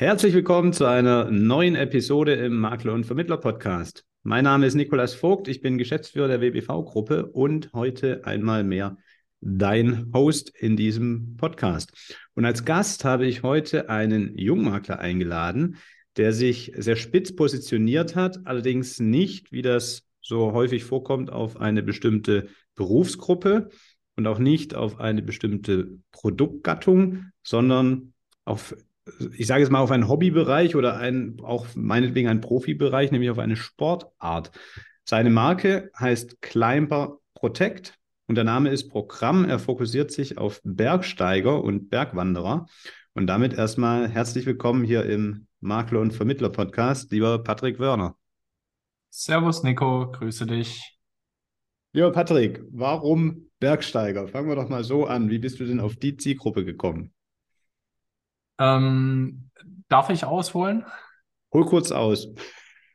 Herzlich willkommen zu einer neuen Episode im Makler und Vermittler Podcast. Mein Name ist Nikolas Vogt, ich bin Geschäftsführer der WBV-Gruppe und heute einmal mehr dein Host in diesem Podcast. Und als Gast habe ich heute einen Jungmakler eingeladen, der sich sehr spitz positioniert hat, allerdings nicht, wie das so häufig vorkommt, auf eine bestimmte Berufsgruppe und auch nicht auf eine bestimmte Produktgattung, sondern auf ich sage es mal, auf einen Hobbybereich oder einen, auch meinetwegen einen Profibereich, nämlich auf eine Sportart. Seine Marke heißt Climber Protect und der Name ist Programm. Er fokussiert sich auf Bergsteiger und Bergwanderer. Und damit erstmal herzlich willkommen hier im Makler und Vermittler Podcast, lieber Patrick Wörner. Servus Nico, grüße dich. Lieber Patrick, warum Bergsteiger? Fangen wir doch mal so an. Wie bist du denn auf die Zielgruppe gekommen? Ähm, darf ich ausholen? Hol kurz aus.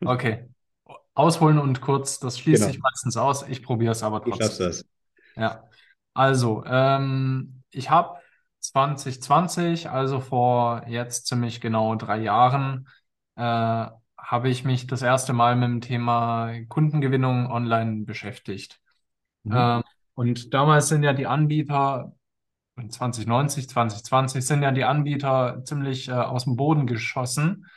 Okay. Ausholen und kurz, das schließt Genau. sich meistens aus. Ich probiere es aber Du schaffst trotzdem. das. Ja. Also, ähm, ich habe 2020, also vor jetzt ziemlich genau drei Jahren, äh, habe ich mich das erste Mal mit dem Thema Kundengewinnung online beschäftigt. Mhm. Ähm, und damals sind ja die Anbieter, 2090, 2020 sind ja die Anbieter ziemlich äh, aus dem Boden geschossen,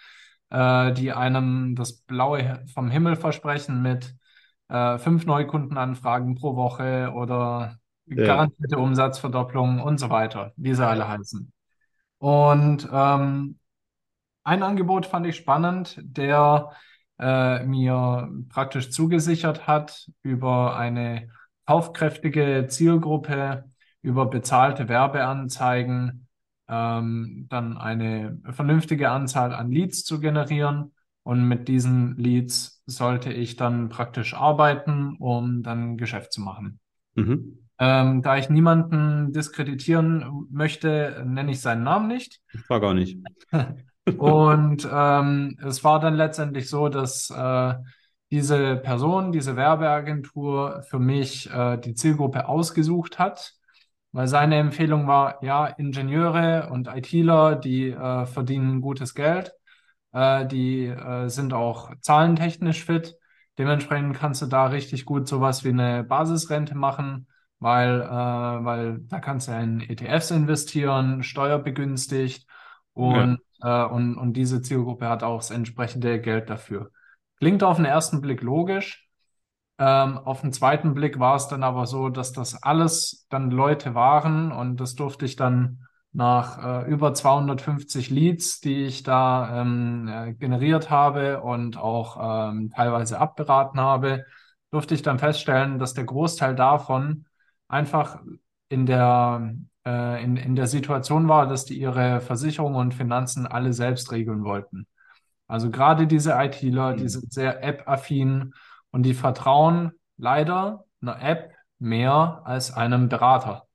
äh, die einem das Blaue vom Himmel versprechen mit äh, fünf Neukundenanfragen pro Woche oder Ja. garantierte Umsatzverdopplung und so weiter, wie sie alle heißen. Und ähm, ein Angebot fand ich spannend, der äh, mir praktisch zugesichert hat über eine kaufkräftige Zielgruppe, über bezahlte Werbeanzeigen, ähm, dann eine vernünftige Anzahl an Leads zu generieren. Und mit diesen Leads sollte ich dann praktisch arbeiten, um dann Geschäft zu machen. Mhm. Ähm, da ich niemanden diskreditieren möchte, nenne ich seinen Namen nicht. Ich frage auch nicht. Und ähm, es war dann letztendlich so, dass äh, diese Person, diese Werbeagentur für mich äh, die Zielgruppe ausgesucht hat, weil seine Empfehlung war, ja, Ingenieure und ITler, die äh, verdienen gutes Geld, äh, die äh, sind auch zahlentechnisch fit. Dementsprechend kannst du da richtig gut sowas wie eine Basisrente machen, weil, äh, weil da kannst du ja in ETFs investieren, steuerbegünstigt und, äh, und, und diese Zielgruppe hat auch das entsprechende Geld dafür. Klingt auf den ersten Blick logisch. Ähm, auf den zweiten Blick war es dann aber so, dass das alles dann Leute waren und das durfte ich dann nach äh, über 250 Leads, die ich da ähm, äh, generiert habe und auch ähm, teilweise abberaten habe, durfte ich dann feststellen, dass der Großteil davon einfach in der, äh, in, in der Situation war, dass die ihre Versicherung und Finanzen alle selbst regeln wollten. Also gerade diese ITler, die Mhm. sind sehr App-affin und die vertrauen leider einer App mehr als einem Berater.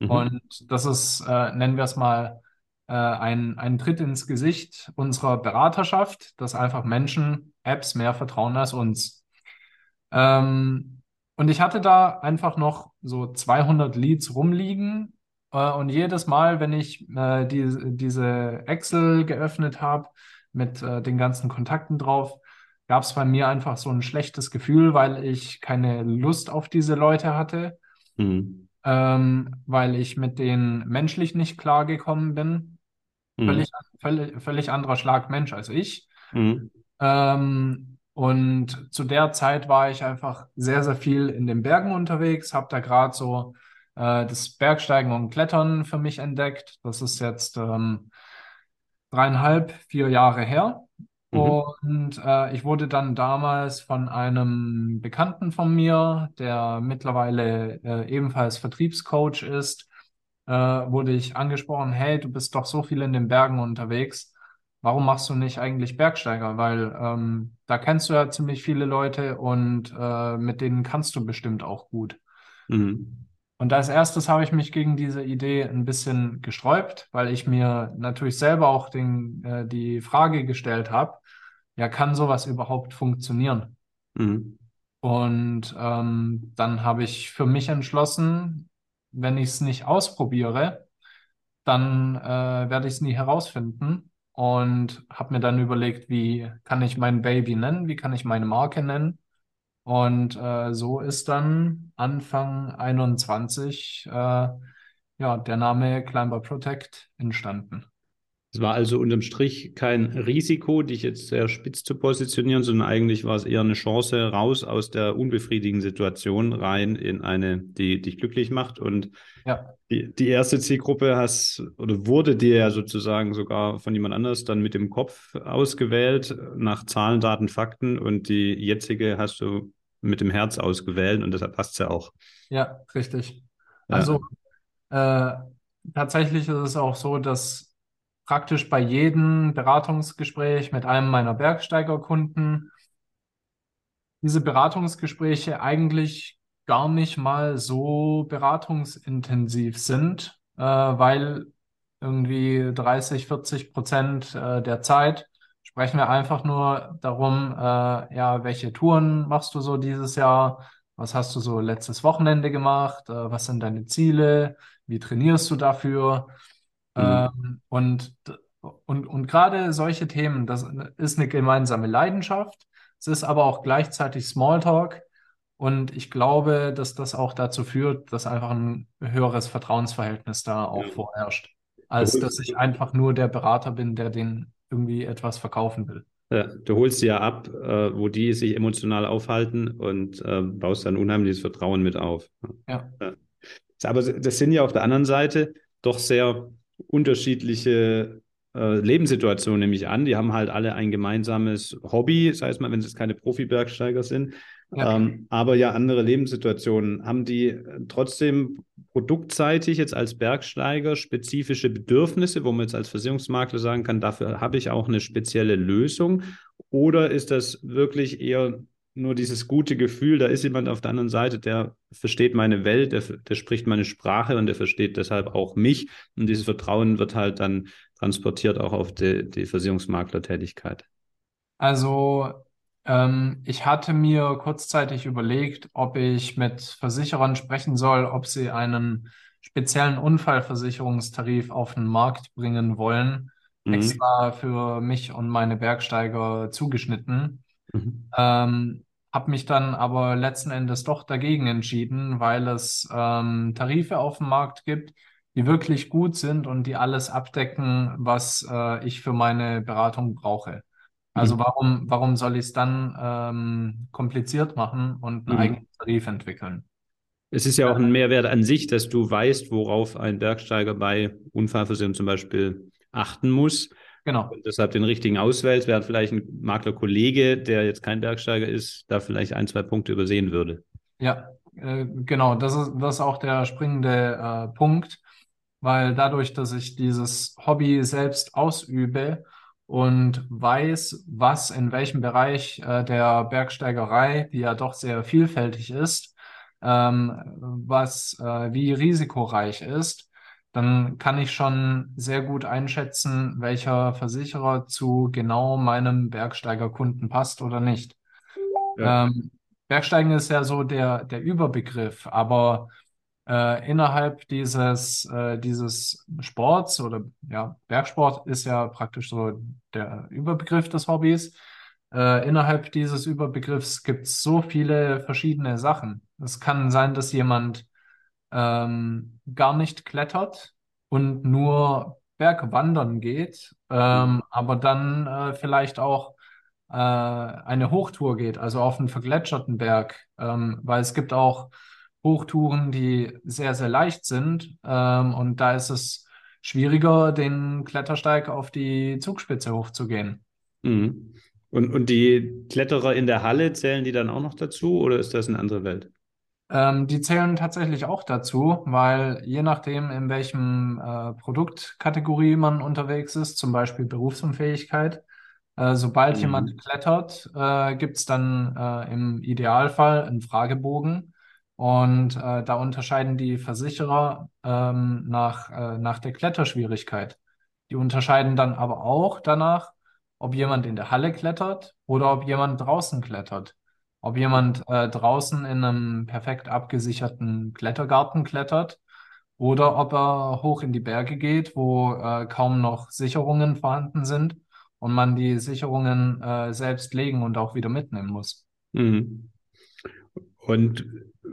Mhm. Und das ist, äh, nennen wir es mal, äh, ein, ein Tritt ins Gesicht unserer Beraterschaft, dass einfach Menschen Apps mehr vertrauen als uns. Ähm, und ich hatte da einfach noch so 200 Leads rumliegen. Äh, und jedes Mal, wenn ich äh, die, diese Excel geöffnet habe mit äh, den ganzen Kontakten drauf, gab es bei mir einfach so ein schlechtes Gefühl, weil ich keine Lust auf diese Leute hatte Mhm. ähm, weil ich mit denen menschlich nicht klargekommen bin. Mhm. Völlig, völlig, völlig anderer Schlag Mensch als ich. Mhm. Ähm, und zu der Zeit war ich einfach sehr, sehr viel in den Bergen unterwegs, habe da gerade so äh, das Bergsteigen und Klettern für mich entdeckt. Das ist jetzt ähm, dreieinhalb, vier Jahre her. Mhm. Und äh, ich wurde dann damals von einem Bekannten von mir, der mittlerweile äh, ebenfalls Vertriebscoach ist, äh, wurde ich angesprochen, hey, du bist doch so viel in den Bergen unterwegs. Warum machst du nicht eigentlich Bergsteiger? Weil ähm, da kennst du ja ziemlich viele Leute und äh, mit denen kannst du bestimmt auch gut. Mhm. Und als erstes habe ich mich gegen diese Idee ein bisschen gesträubt, weil ich mir natürlich selber auch den, äh, die Frage gestellt habe, ja, kann sowas überhaupt funktionieren? Mhm. Und ähm, dann habe ich für mich entschlossen, wenn ich es nicht ausprobiere, dann äh, werde ich es nie herausfinden. und habe mir dann überlegt, wie kann ich mein Baby nennen, wie kann ich meine Marke nennen. Und äh, so ist dann Anfang 21 äh, ja, der Name Climber Protect entstanden. Es war also unterm Strich kein Risiko, dich jetzt sehr spitz zu positionieren, sondern eigentlich war es eher eine Chance raus aus der unbefriedigenden Situation rein in eine, die dich glücklich macht. Und ja. die, die erste Zielgruppe hast oder wurde dir ja sozusagen sogar von jemand anders dann mit dem Kopf ausgewählt nach Zahlen, Daten, Fakten und die jetzige hast du mit dem Herz ausgewählt und deshalb passt es ja auch. Ja, richtig. Ja. Also äh, tatsächlich ist es auch so, dass praktisch bei jedem Beratungsgespräch mit einem meiner Bergsteigerkunden diese Beratungsgespräche eigentlich gar nicht mal so beratungsintensiv sind, äh, weil irgendwie 30, 40 Prozent äh, der Zeit sprechen wir einfach nur darum, äh, ja, welche Touren machst du so dieses Jahr? Was hast du so letztes Wochenende gemacht? Äh, was sind deine Ziele? Wie trainierst du dafür? Mhm. Ähm, und und, und gerade solche Themen, das ist eine gemeinsame Leidenschaft. Es ist aber auch gleichzeitig Smalltalk. Und ich glaube, dass das auch dazu führt, dass einfach ein höheres Vertrauensverhältnis da auch ja. vorherrscht, als dass ich einfach nur der Berater bin, der den irgendwie etwas verkaufen will. Ja, du holst sie ja ab, äh, wo die sich emotional aufhalten und äh, baust dann unheimliches Vertrauen mit auf. Ja. ja. Aber das sind ja auf der anderen Seite doch sehr unterschiedliche äh, Lebenssituationen, nehme ich an. Die haben halt alle ein gemeinsames Hobby, sei es mal, wenn es keine Profi-Bergsteiger sind. Ja. Ähm, aber ja, andere Lebenssituationen. Haben die trotzdem produktseitig jetzt als Bergsteiger spezifische Bedürfnisse, wo man jetzt als Versicherungsmakler sagen kann, dafür habe ich auch eine spezielle Lösung? Oder ist das wirklich eher nur dieses gute Gefühl, da ist jemand auf der anderen Seite, der versteht meine Welt, der, der spricht meine Sprache und der versteht deshalb auch mich. Und dieses Vertrauen wird halt dann transportiert auch auf die, die Versicherungsmaklertätigkeit. Also ähm, ich hatte mir kurzzeitig überlegt, ob ich mit Versicherern sprechen soll, ob sie einen speziellen Unfallversicherungstarif auf den Markt bringen wollen, mhm. extra für mich und meine Bergsteiger zugeschnitten. Mhm. Ähm, habe mich dann aber letzten Endes doch dagegen entschieden, weil es ähm, Tarife auf dem Markt gibt, die wirklich gut sind und die alles abdecken, was äh, ich für meine Beratung brauche. Also mhm. warum, warum soll ich es dann ähm, kompliziert machen und einen mhm. eigenen Tarif entwickeln? Es ist ja auch ein Mehrwert an sich, dass du weißt, worauf ein Bergsteiger bei Unfallversicherung zum Beispiel achten muss. Genau. Und deshalb den richtigen auswählt, während vielleicht ein Maklerkollege, der jetzt kein Bergsteiger ist, da vielleicht ein, zwei Punkte übersehen würde. Ja, äh, genau. Das ist, das ist auch der springende äh, Punkt, weil dadurch, dass ich dieses Hobby selbst ausübe und weiß, was in welchem Bereich äh, der Bergsteigerei, die ja doch sehr vielfältig ist, ähm, was äh, wie risikoreich ist, dann kann ich schon sehr gut einschätzen, welcher Versicherer zu genau meinem Bergsteigerkunden passt oder nicht. Ja. Ähm, Bergsteigen ist ja so der, der Überbegriff, aber äh, innerhalb dieses, äh, dieses Sports oder ja, Bergsport ist ja praktisch so der Überbegriff des Hobbys. Äh, innerhalb dieses Überbegriffs gibt es so viele verschiedene Sachen. Es kann sein, dass jemand ähm, gar nicht klettert und nur Bergwandern geht, ähm, mhm. aber dann äh, vielleicht auch äh, eine Hochtour geht, also auf einen vergletscherten Berg, ähm, weil es gibt auch Hochtouren, die sehr, sehr leicht sind ähm, und da ist es schwieriger, den Klettersteig auf die Zugspitze hochzugehen. Mhm. Und, und die Kletterer in der Halle, zählen die dann auch noch dazu oder ist das eine andere Welt? Ähm, die zählen tatsächlich auch dazu, weil je nachdem, in welchem äh, Produktkategorie man unterwegs ist, zum Beispiel Berufsunfähigkeit, äh, sobald mhm. jemand klettert, äh, gibt es dann äh, im Idealfall einen Fragebogen. Und äh, da unterscheiden die Versicherer ähm, nach, äh, nach der Kletterschwierigkeit. Die unterscheiden dann aber auch danach, ob jemand in der Halle klettert oder ob jemand draußen klettert. Ob jemand äh, draußen in einem perfekt abgesicherten Klettergarten klettert oder ob er hoch in die Berge geht, wo äh, kaum noch Sicherungen vorhanden sind und man die Sicherungen äh, selbst legen und auch wieder mitnehmen muss. Mhm. Und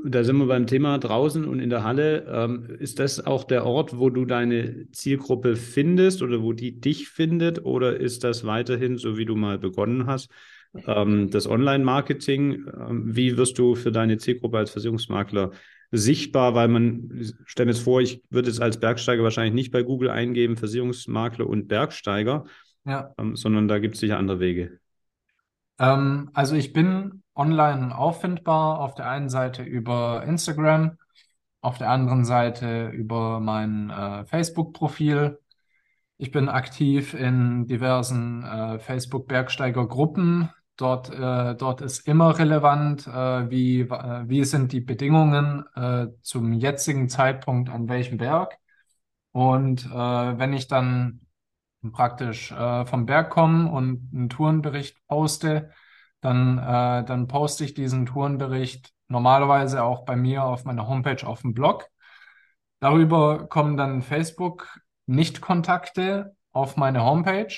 da sind wir beim Thema draußen und in der Halle. Ähm, ist das auch der Ort, wo du deine Zielgruppe findest oder wo die dich findet? Oder ist das weiterhin, so wie du mal begonnen hast, ähm, das Online-Marketing? Ähm, wie wirst du für deine Zielgruppe als Versicherungsmakler sichtbar? Weil man, stell mir jetzt vor, ich würde es als Bergsteiger wahrscheinlich nicht bei Google eingeben, Versicherungsmakler und Bergsteiger, Ja. ähm, sondern da gibt es sicher andere Wege. Ähm, also ich bin online auffindbar, auf der einen Seite über Instagram, auf der anderen Seite über mein äh, Facebook-Profil. Ich bin aktiv in diversen äh, Facebook-Bergsteiger-Gruppen. Dort, äh, dort ist immer relevant, äh, wie, äh, wie sind die Bedingungen äh, zum jetzigen Zeitpunkt an welchem Berg. Und wenn ich dann praktisch vom Berg komme und einen Tourenbericht poste, dann, äh, dann poste ich diesen Tourenbericht normalerweise auch bei mir auf meiner Homepage auf dem Blog. Darüber kommen dann Facebook-Nicht-Kontakte auf meine Homepage,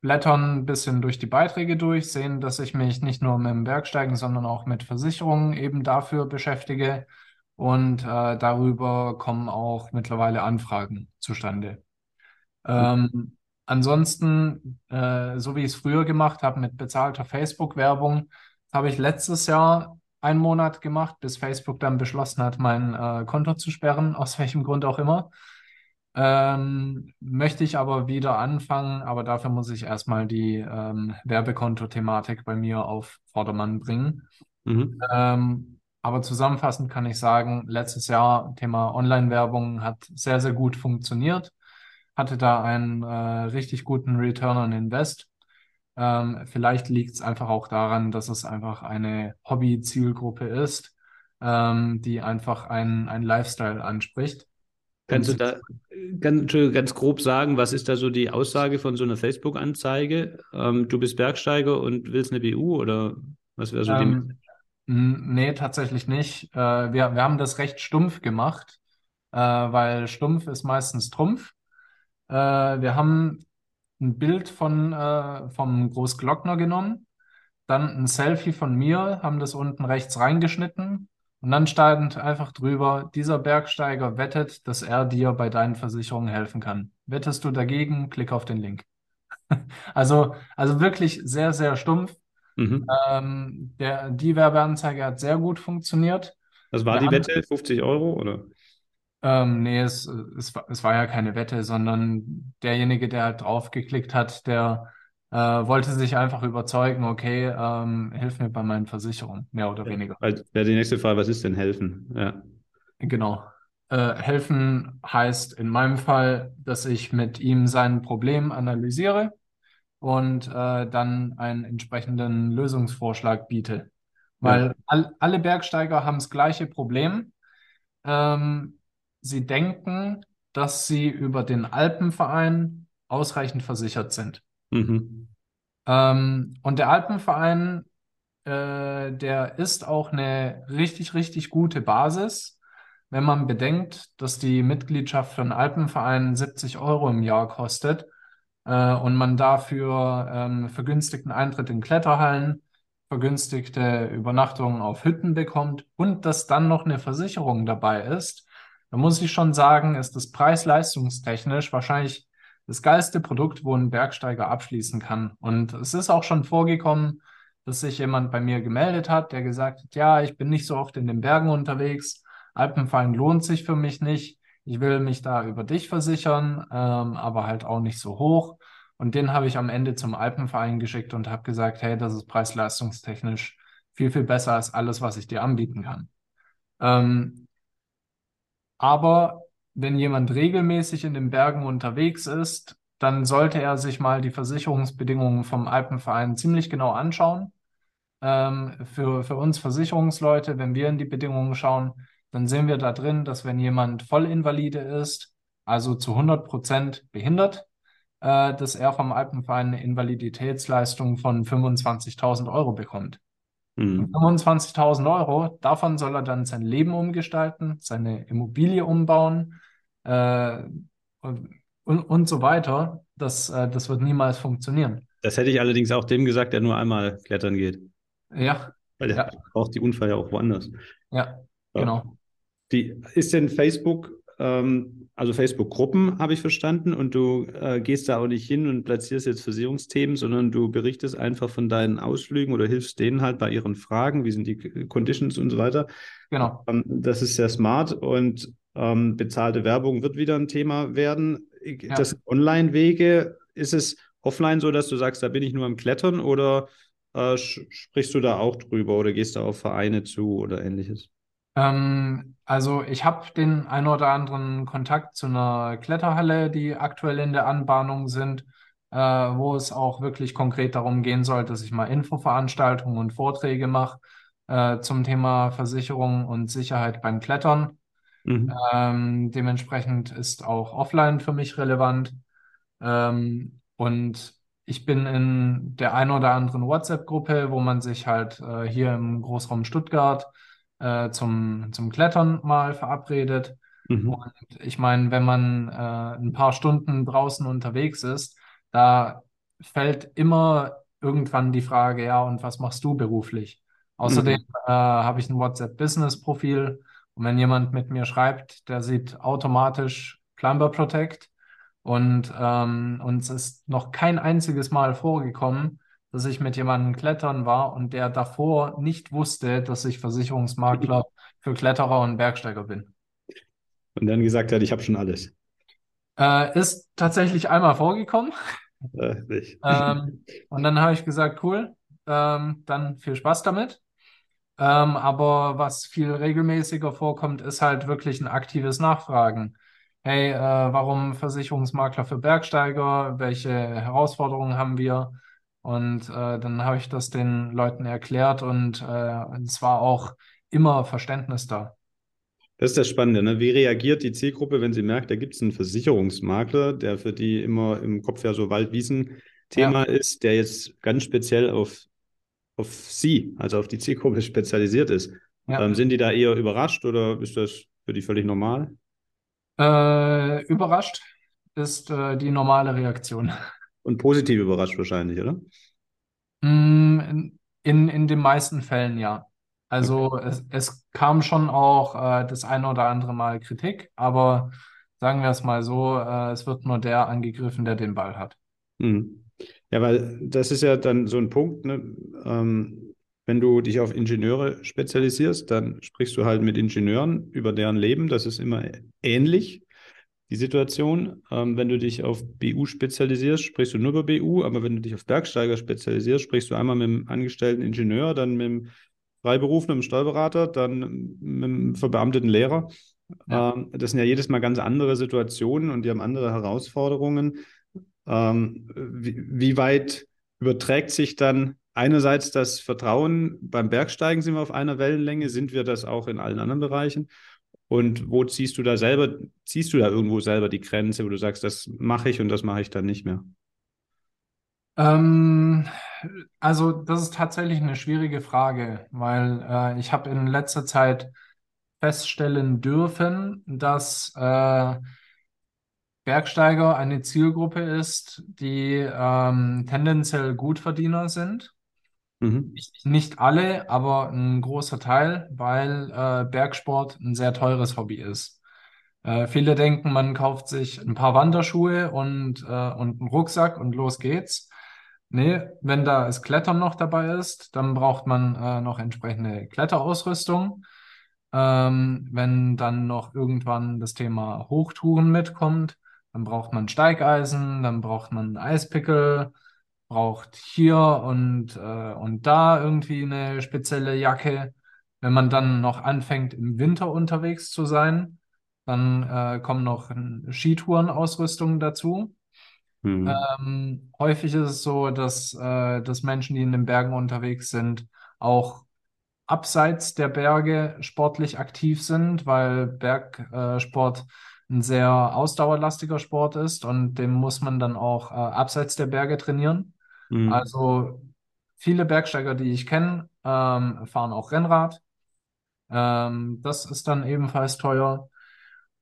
blättern ein bisschen durch die Beiträge durch, sehen, dass ich mich nicht nur mit dem Bergsteigen, sondern auch mit Versicherungen eben dafür beschäftige. Und äh, darüber kommen auch mittlerweile Anfragen zustande. Ähm, ansonsten, äh, so wie ich es früher gemacht habe mit bezahlter Facebook-Werbung, habe ich letztes Jahr einen Monat gemacht, bis Facebook dann beschlossen hat, mein äh, Konto zu sperren, aus welchem Grund auch immer. Ähm, möchte ich aber wieder anfangen, aber dafür muss ich erstmal die ähm, Werbekonto-Thematik bei mir auf Vordermann bringen. Mhm. Ähm, aber zusammenfassend kann ich sagen, letztes Jahr Thema Online-Werbung hat sehr, sehr gut funktioniert hatte da einen äh, richtig guten Return on Invest. Ähm, vielleicht liegt es einfach auch daran, dass es einfach eine Hobby-Zielgruppe ist, ähm, die einfach einen, einen Lifestyle anspricht. Kannst du da ganz, ganz grob sagen, was ist da so die Aussage von so einer Facebook-Anzeige? Ähm, du bist Bergsteiger und willst eine BU oder was wäre so die? Ähm, nee, tatsächlich nicht. Äh, wir, wir haben das recht stumpf gemacht, äh, weil stumpf ist meistens Trumpf. Äh, wir haben ein Bild von, äh, vom Großglockner genommen, dann ein Selfie von mir, haben das unten rechts reingeschnitten und dann stand einfach drüber, dieser Bergsteiger wettet, dass er dir bei deinen Versicherungen helfen kann. Wettest du dagegen? Klick auf den Link. Also, also wirklich sehr, sehr stumpf. Mhm. Ähm, der, die Werbeanzeige hat sehr gut funktioniert. Was war Wir die Wette? 50 Euro oder? Ähm, nee, es, es, war- es war ja keine Wette, sondern derjenige, der halt draufgeklickt hat, der äh, wollte sich einfach überzeugen, okay, ähm, hilf mir bei meinen Versicherungen, mehr oder weniger. Weil wäre die nächste Frage, was ist denn helfen? Ja. Genau. Äh, helfen heißt in meinem Fall, dass ich mit ihm sein Problem analysiere und äh, dann einen entsprechenden Lösungsvorschlag biete. Weil all, alle Bergsteiger haben das gleiche Problem. Ähm, sie denken, dass sie über den Alpenverein ausreichend versichert sind. Mhm. Ähm, und der Alpenverein, äh, der ist auch eine richtig, richtig gute Basis, wenn man bedenkt, dass die Mitgliedschaft für einen Alpenverein 70 Euro im Jahr kostet äh, und man dafür ähm, vergünstigten Eintritt in Kletterhallen, vergünstigte Übernachtungen auf Hütten bekommt und dass dann noch eine Versicherung dabei ist, da muss ich schon sagen, ist das preis-leistungstechnisch wahrscheinlich das geilste Produkt, wo ein Bergsteiger abschließen kann. Und es ist auch schon vorgekommen, dass sich jemand bei mir gemeldet hat, der gesagt hat, ja, ich bin nicht so oft in den Bergen unterwegs, Alpenverein lohnt sich für mich nicht, ich will mich da über dich versichern, ähm, aber halt auch nicht so hoch. Und den habe ich am Ende zum Alpenverein geschickt und habe gesagt, hey, das ist preis-leistungstechnisch viel, viel besser als alles, was ich dir anbieten kann. Ähm, aber wenn jemand regelmäßig in den Bergen unterwegs ist, dann sollte er sich mal die Versicherungsbedingungen vom Alpenverein ziemlich genau anschauen. Ähm, für, für uns Versicherungsleute, wenn wir in die Bedingungen schauen, dann sehen wir da drin, dass wenn jemand Vollinvalide ist, also zu 100 Prozent behindert, äh, dass er vom Alpenverein eine Invaliditätsleistung von 25.000 Euro bekommt. Mhm. 25.000 Euro, davon soll er dann sein Leben umgestalten, seine Immobilie umbauen äh, und, und, und so weiter. Das, äh, das wird niemals funktionieren. Das hätte ich allerdings auch dem gesagt, der nur einmal klettern geht. Ja. Weil der ja. braucht die Unfall ja auch woanders. Ja, ja. genau. Die, ist denn Facebook, ähm, also Facebook-Gruppen, habe ich verstanden, und du äh, gehst da auch nicht hin und platzierst jetzt Versicherungsthemen, sondern du berichtest einfach von deinen Ausflügen oder hilfst denen halt bei ihren Fragen, wie sind die Conditions und so weiter. Genau. Ähm, das ist sehr smart und ähm, bezahlte Werbung wird wieder ein Thema werden. Ja. Das Online-Wege, ist es offline so, dass du sagst, da bin ich nur am Klettern oder äh, sprichst du da auch drüber oder gehst du auf Vereine zu oder ähnliches? Ähm, also ich habe den ein oder anderen Kontakt zu einer Kletterhalle, die aktuell in der Anbahnung sind, äh, wo es auch wirklich konkret darum gehen soll, dass ich mal Infoveranstaltungen und Vorträge mache äh, zum Thema Versicherung und Sicherheit beim Klettern. Mhm. Ähm, dementsprechend ist auch offline für mich relevant. Ähm, und ich bin in der ein oder anderen WhatsApp-Gruppe, wo man sich halt äh, hier im Großraum Stuttgart äh, zum, zum Klettern mal verabredet. Mhm. Und ich meine, wenn man äh, ein paar Stunden draußen unterwegs ist, da fällt immer irgendwann die Frage, ja, und was machst du beruflich? Außerdem mhm. äh, habe ich ein WhatsApp-Business-Profil und wenn jemand mit mir schreibt, der sieht automatisch Climber Protect und ähm, uns ist noch kein einziges Mal vorgekommen, dass ich mit jemandem klettern war und der davor nicht wusste, dass ich Versicherungsmakler für Kletterer und Bergsteiger bin. Und dann gesagt hat, ich habe schon alles. Äh, ist tatsächlich einmal vorgekommen. Äh, ähm, und dann habe ich gesagt, cool, ähm, dann viel Spaß damit. Ähm, aber was viel regelmäßiger vorkommt, ist halt wirklich ein aktives Nachfragen. Hey, äh, warum Versicherungsmakler für Bergsteiger? Welche Herausforderungen haben wir? Und äh, dann habe ich das den Leuten erklärt und äh, es war auch immer Verständnis da. Das ist das Spannende. Ne? Wie reagiert die Zielgruppe, wenn sie merkt, da gibt es einen Versicherungsmakler, der für die immer im Kopf ja so Waldwiesen-Thema ja. ist, der jetzt ganz speziell auf, auf sie, also auf die Zielgruppe spezialisiert ist. Ja. Ähm, sind die da eher überrascht oder ist das für die völlig normal? Äh, überrascht ist äh, die normale Reaktion. Und positiv überrascht wahrscheinlich, oder? Mm, in, in den meisten Fällen ja. Also okay. es, es kam schon auch äh, das eine oder andere Mal Kritik, aber sagen wir es mal so, äh, es wird nur der angegriffen, der den Ball hat. Mhm. Ja, weil das ist ja dann so ein Punkt, ne? ähm, wenn du dich auf Ingenieure spezialisierst, dann sprichst du halt mit Ingenieuren über deren Leben. Das ist immer ähnlich die Situation. Ähm, wenn du dich auf BU spezialisierst, sprichst du nur über BU, aber wenn du dich auf Bergsteiger spezialisierst, sprichst du einmal mit dem angestellten Ingenieur, dann mit dem Freiberufler, mit dem Steuerberater, dann mit dem verbeamteten Lehrer. Ja. Ähm, das sind ja jedes Mal ganz andere Situationen und die haben andere Herausforderungen. Ähm, wie, wie weit überträgt sich dann einerseits das Vertrauen beim Bergsteigen sind wir auf einer Wellenlänge, sind wir das auch in allen anderen Bereichen? Und wo ziehst du da selber, ziehst du da irgendwo selber die Grenze, wo du sagst, das mache ich und das mache ich dann nicht mehr? Ähm, also das ist tatsächlich eine schwierige Frage, weil äh, ich habe in letzter Zeit feststellen dürfen, dass äh, Bergsteiger eine Zielgruppe ist, die ähm, tendenziell Gutverdiener sind. Mhm. Nicht, alle, aber ein großer Teil, weil äh, Bergsport ein sehr teures Hobby ist. Äh, viele denken, man kauft sich ein paar Wanderschuhe und, äh, und einen Rucksack und los geht's. Nee, wenn da das Klettern noch dabei ist, dann braucht man äh, noch entsprechende Kletterausrüstung. Ähm, wenn dann noch irgendwann das Thema Hochtouren mitkommt, dann braucht man Steigeisen, dann braucht man Eispickel, braucht hier und, äh, und da irgendwie eine spezielle Jacke. Wenn man dann noch anfängt, im Winter unterwegs zu sein, dann äh, kommen noch Skitourenausrüstungen dazu. Mhm. Ähm, häufig ist es so, dass, äh, dass Menschen, die in den Bergen unterwegs sind, auch abseits der Berge sportlich aktiv sind, weil Bergsport ein sehr ausdauerlastiger Sport ist und dem muss man dann auch äh, abseits der Berge trainieren. Mhm. Also viele Bergsteiger, die ich kenne, ähm, fahren auch Rennrad. Ähm, das ist dann ebenfalls teuer.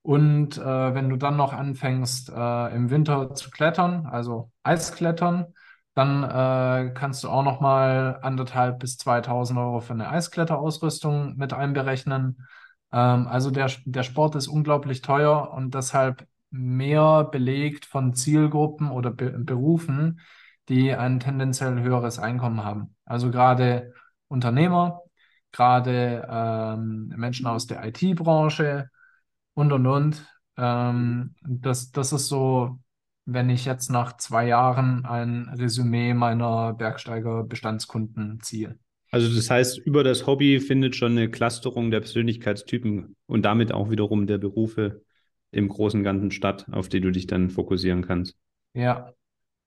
Und äh, wenn du dann noch anfängst, äh, im Winter zu klettern, also Eisklettern, dann äh, kannst du auch noch mal anderthalb bis 2000 Euro für eine Eiskletterausrüstung mit einberechnen. Ähm, also der, der Sport ist unglaublich teuer und deshalb mehr belegt von Zielgruppen oder Be Berufen, die ein tendenziell höheres Einkommen haben. Also gerade Unternehmer, gerade ähm, Menschen aus der IT-Branche und und und. Ähm, das, das ist so, wenn ich jetzt nach zwei Jahren ein Resümee meiner Bergsteiger-Bestandskunden ziehe. Also das heißt, über das Hobby findet schon eine Clusterung der Persönlichkeitstypen und damit auch wiederum der Berufe im großen Ganzen statt, auf die du dich dann fokussieren kannst. Ja,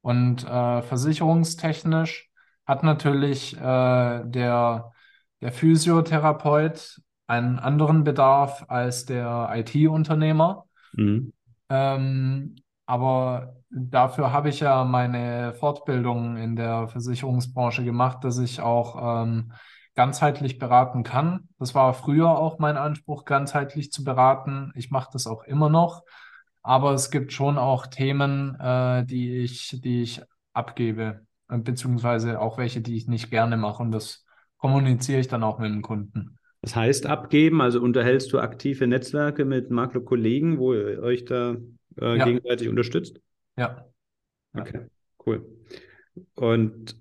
und äh, versicherungstechnisch hat natürlich äh, der, der Physiotherapeut einen anderen Bedarf als der IT-Unternehmer. Mhm. Ähm, aber dafür habe ich ja meine Fortbildung in der Versicherungsbranche gemacht, dass ich auch ähm, ganzheitlich beraten kann. Das war früher auch mein Anspruch, ganzheitlich zu beraten. Ich mache das auch immer noch. Aber es gibt schon auch Themen, äh, die ich, die ich abgebe, äh, beziehungsweise auch welche, die ich nicht gerne mache. Und das kommuniziere ich dann auch mit dem Kunden. Das heißt, abgeben, also unterhältst du aktive Netzwerke mit Makler-Kollegen, wo ihr euch da äh, ja. gegenseitig unterstützt? Ja. Okay, cool. Und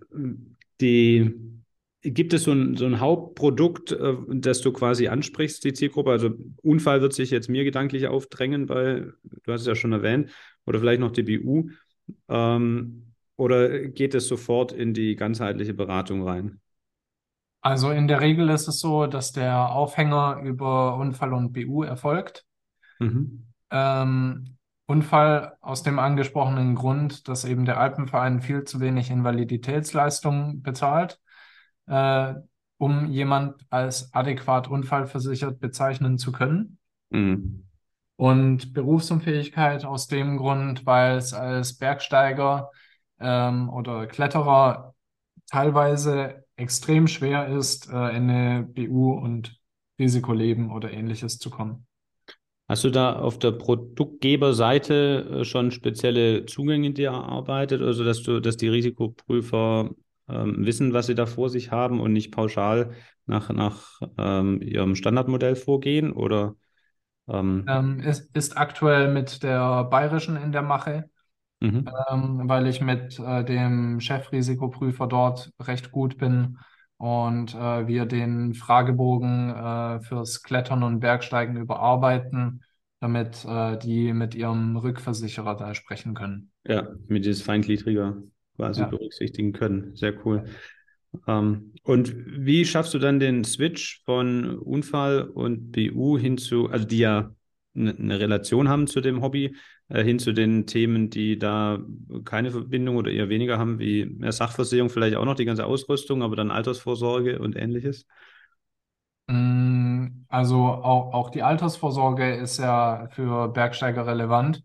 die Gibt es so ein, so ein Hauptprodukt, äh, das du quasi ansprichst, die Zielgruppe? Also Unfall wird sich jetzt mir gedanklich aufdrängen, weil du hast es ja schon erwähnt, oder vielleicht noch die BU. Ähm, oder geht es sofort in die ganzheitliche Beratung rein? Also in der Regel ist es so, dass der Aufhänger über Unfall und BU erfolgt. Mhm. Ähm, Unfall aus dem angesprochenen Grund, dass eben der Alpenverein viel zu wenig Invaliditätsleistungen bezahlt äh, um jemand als adäquat unfallversichert bezeichnen zu können. Mhm. Und Berufsunfähigkeit aus dem Grund, weil es als Bergsteiger ähm, oder Kletterer teilweise extrem schwer ist, äh, in eine BU und Risikoleben oder ähnliches zu kommen. Hast du da auf der Produktgeberseite äh, schon spezielle Zugänge dir erarbeitet, also dass du, dass die Risikoprüfer ähm, wissen, was sie da vor sich haben und nicht pauschal nach, nach ähm, ihrem Standardmodell vorgehen? Oder ähm... ähm ist, ist aktuell mit der Bayerischen in der Mache, mhm. ähm, weil ich mit äh, dem Chefrisikoprüfer dort recht gut bin und äh, wir den Fragebogen äh, fürs Klettern und Bergsteigen überarbeiten, damit äh, die mit ihrem Rückversicherer da sprechen können. Ja, mit dieses feingliedriger quasi ja. berücksichtigen können. Sehr cool. Ähm, und wie schaffst du dann den Switch von Unfall und BU hin zu, also die ja eine, Relation haben zu dem Hobby, äh, hin zu den Themen, die da keine Verbindung oder eher weniger haben, wie mehr Sachversicherung, vielleicht auch noch die ganze Ausrüstung, aber dann Altersvorsorge und ähnliches? Mm, also auch, auch die Altersvorsorge ist ja für Bergsteiger relevant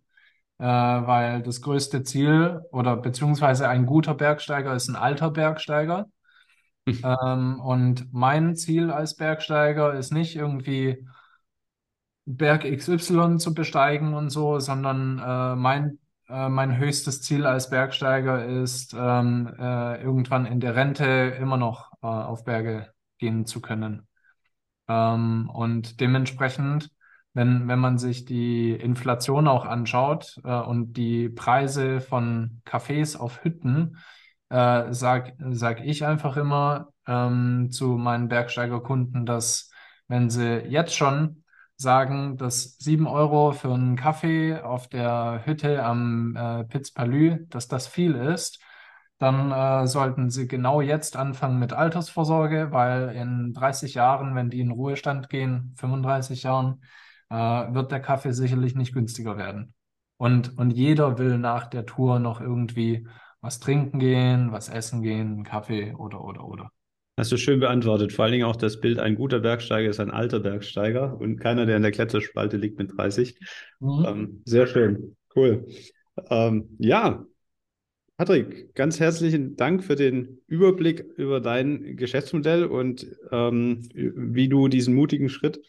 weil das größte Ziel oder beziehungsweise ein guter Bergsteiger ist ein alter Bergsteiger. Hm. ähm, und mein Ziel als Bergsteiger ist nicht irgendwie Berg XY zu besteigen und so, sondern äh, mein, äh, mein höchstes Ziel als Bergsteiger ist, ähm, äh, irgendwann in der Rente immer noch äh, auf Berge gehen zu können. Ähm, und dementsprechend wenn, wenn man sich die Inflation auch anschaut äh, und die Preise von Cafés auf Hütten, äh, sag, sag ich einfach immer ähm, zu meinen Bergsteigerkunden, dass wenn sie jetzt schon sagen, dass sieben Euro für einen Kaffee auf der Hütte am äh, Piz Palü, dass das viel ist, dann äh, sollten sie genau jetzt anfangen mit Altersvorsorge, weil in 30 Jahren, wenn die in Ruhestand gehen, 35 Jahren, äh, wird der Kaffee sicherlich nicht günstiger werden. Und, und jeder will nach der Tour noch irgendwie was trinken gehen, was essen gehen, einen Kaffee oder, oder, oder. Hast du schön beantwortet. Vor allen Dingen auch das Bild, ein guter Bergsteiger ist ein alter Bergsteiger und keiner, der in der Kletterspalte liegt mit 30. Mhm. Ähm, sehr schön. Cool. Ähm, ja, Patrick, ganz herzlichen Dank für den Überblick über dein Geschäftsmodell und ähm, wie du diesen mutigen Schritt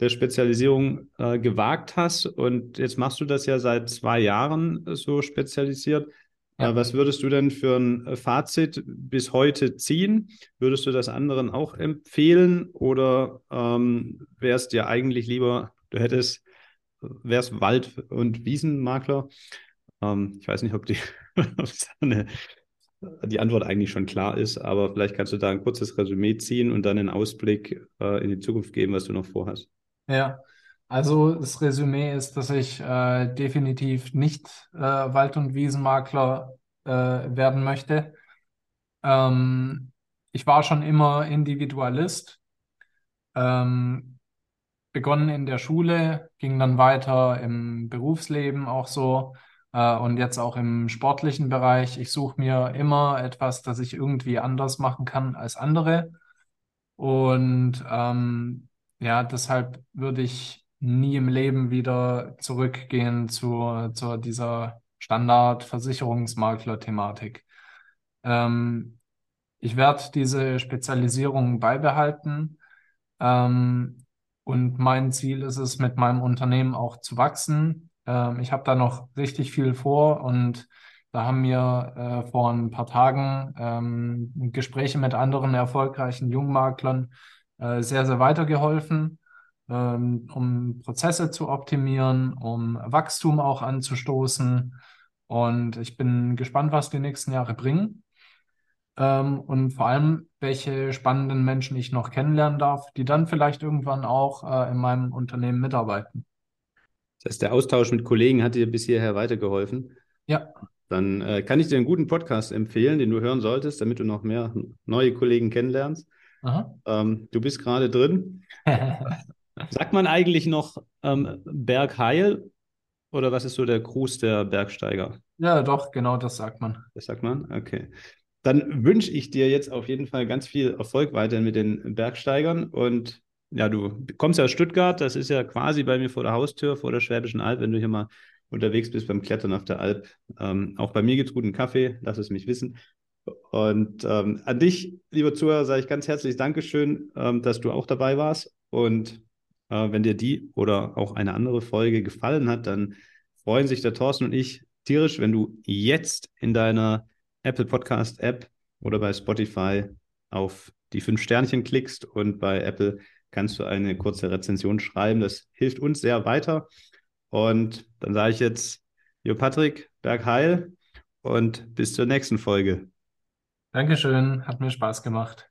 der Spezialisierung äh, gewagt hast. Und jetzt machst du das ja seit zwei Jahren so spezialisiert. Ja. Äh, was würdest du denn für ein Fazit bis heute ziehen? Würdest du das anderen auch empfehlen oder ähm, wäre es dir eigentlich lieber, du hättest, wärst Wald- und Wiesenmakler? Ähm, ich weiß nicht, ob die, eine, die Antwort eigentlich schon klar ist, aber vielleicht kannst du da ein kurzes Resümee ziehen und dann einen Ausblick äh, in die Zukunft geben, was du noch vorhast. Ja, also das Resümee ist, dass ich äh, definitiv nicht äh, Wald- und Wiesenmakler äh, werden möchte. Ähm, ich war schon immer Individualist. Ähm, begonnen in der Schule, ging dann weiter im Berufsleben auch so äh, und jetzt auch im sportlichen Bereich. Ich suche mir immer etwas, das ich irgendwie anders machen kann als andere. Und ähm, ja, deshalb würde ich nie im Leben wieder zurückgehen zu, zu dieser Standard-Versicherungsmakler-Thematik. Ähm, ich werde diese Spezialisierung beibehalten. Ähm, und mein Ziel ist es, mit meinem Unternehmen auch zu wachsen. Ähm, ich habe da noch richtig viel vor und da haben mir äh, vor ein paar Tagen ähm, Gespräche mit anderen erfolgreichen Jungmaklern äh, sehr, sehr weitergeholfen, ähm, um Prozesse zu optimieren, um Wachstum auch anzustoßen. Und ich bin gespannt, was die nächsten Jahre bringen. Ähm, und vor allem, welche spannenden Menschen ich noch kennenlernen darf, die dann vielleicht irgendwann auch äh, in meinem Unternehmen mitarbeiten. Das heißt, der Austausch mit Kollegen hat dir bis hierher weitergeholfen. Ja. Dann äh, kann ich dir einen guten Podcast empfehlen, den du hören solltest, damit du noch mehr neue Kollegen kennenlernst. Ähm, du bist gerade drin. Sagt man eigentlich noch ähm, Bergheil oder was ist so der Gruß der Bergsteiger? Ja, doch, genau das sagt man. Das sagt man? Okay. Dann wünsche ich dir jetzt auf jeden Fall ganz viel Erfolg weiterhin mit den Bergsteigern und ja, du kommst ja aus Stuttgart, das ist ja quasi bei mir vor der Haustür, vor der Schwäbischen Alb, wenn du hier mal unterwegs bist beim Klettern auf der Alp. Ähm, auch bei mir gibt es guten Kaffee, lass es mich wissen. Und ähm, an dich, lieber Zuhörer, sage ich ganz herzlich Dankeschön, ähm, dass du auch dabei warst. Und äh, wenn dir die oder auch eine andere Folge gefallen hat, dann freuen sich der Thorsten und ich tierisch, wenn du jetzt in deiner Apple Podcast App oder bei Spotify auf die fünf Sternchen klickst und bei Apple kannst du eine kurze Rezension schreiben. Das hilft uns sehr weiter. Und dann sage ich jetzt, Jo Patrick, Bergheil und bis zur nächsten Folge. Dankeschön, hat mir Spaß gemacht.